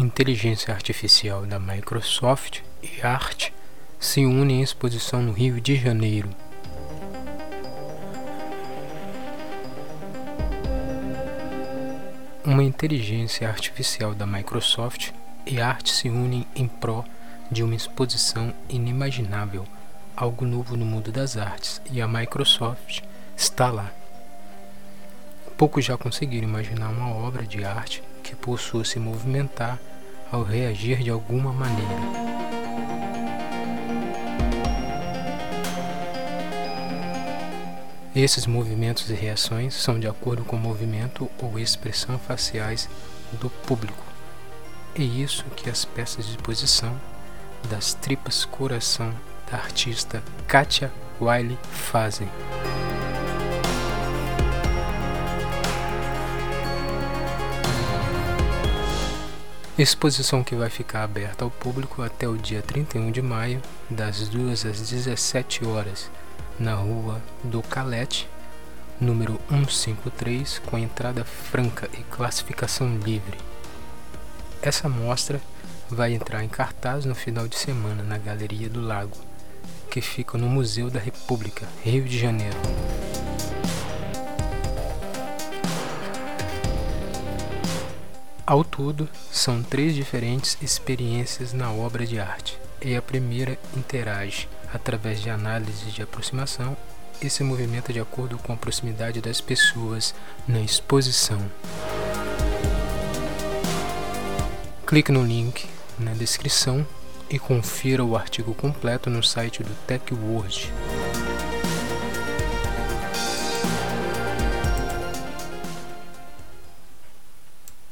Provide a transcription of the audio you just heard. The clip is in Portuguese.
inteligência artificial da Microsoft e arte se unem em exposição no Rio de Janeiro. Uma inteligência artificial da Microsoft e arte se unem em prol de uma exposição inimaginável, algo novo no mundo das artes, e a Microsoft está lá. Poucos já conseguiram imaginar uma obra de arte que possua se movimentar ao reagir de alguma maneira. Esses movimentos e reações são de acordo com o movimento ou expressão faciais do público. É isso que as peças de exposição das tripas coração da artista Katia Wiley fazem. Exposição que vai ficar aberta ao público até o dia 31 de maio, das 2 às 17 horas, na rua do Calete, número 153, com entrada franca e classificação livre. Essa mostra vai entrar em cartaz no final de semana na Galeria do Lago, que fica no Museu da República, Rio de Janeiro. Ao todo, são três diferentes experiências na obra de arte, e a primeira interage, através de análise de aproximação, e se movimenta de acordo com a proximidade das pessoas na exposição. Clique no link na descrição e confira o artigo completo no site do TechWord.